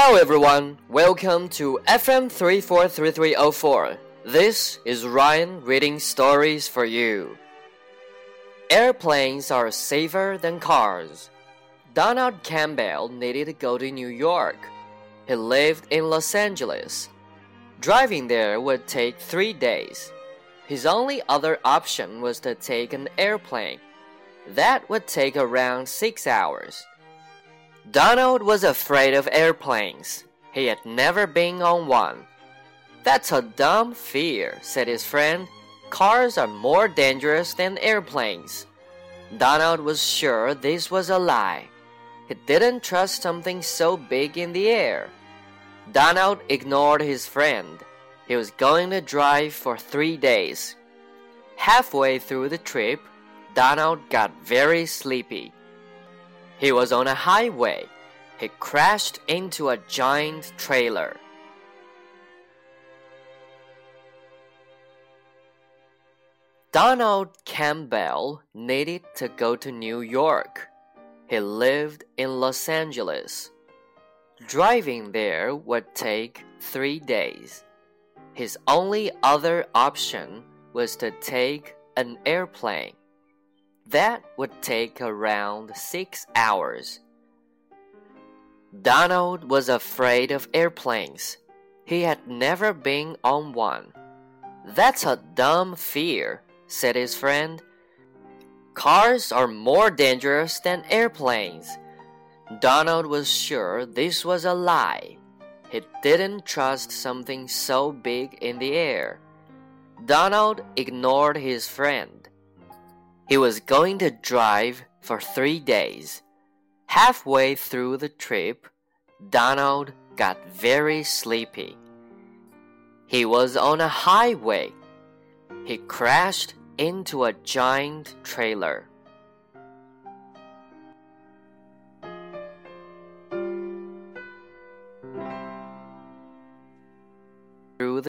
Hello everyone, welcome to FM 343304. This is Ryan reading stories for you. Airplanes are safer than cars. Donald Campbell needed to go to New York. He lived in Los Angeles. Driving there would take three days. His only other option was to take an airplane. That would take around six hours. Donald was afraid of airplanes. He had never been on one. That's a dumb fear, said his friend. Cars are more dangerous than airplanes. Donald was sure this was a lie. He didn't trust something so big in the air. Donald ignored his friend. He was going to drive for three days. Halfway through the trip, Donald got very sleepy. He was on a highway. He crashed into a giant trailer. Donald Campbell needed to go to New York. He lived in Los Angeles. Driving there would take three days. His only other option was to take an airplane. That would take around six hours. Donald was afraid of airplanes. He had never been on one. That's a dumb fear, said his friend. Cars are more dangerous than airplanes. Donald was sure this was a lie. He didn't trust something so big in the air. Donald ignored his friend. He was going to drive for three days. Halfway through the trip, Donald got very sleepy. He was on a highway. He crashed into a giant trailer.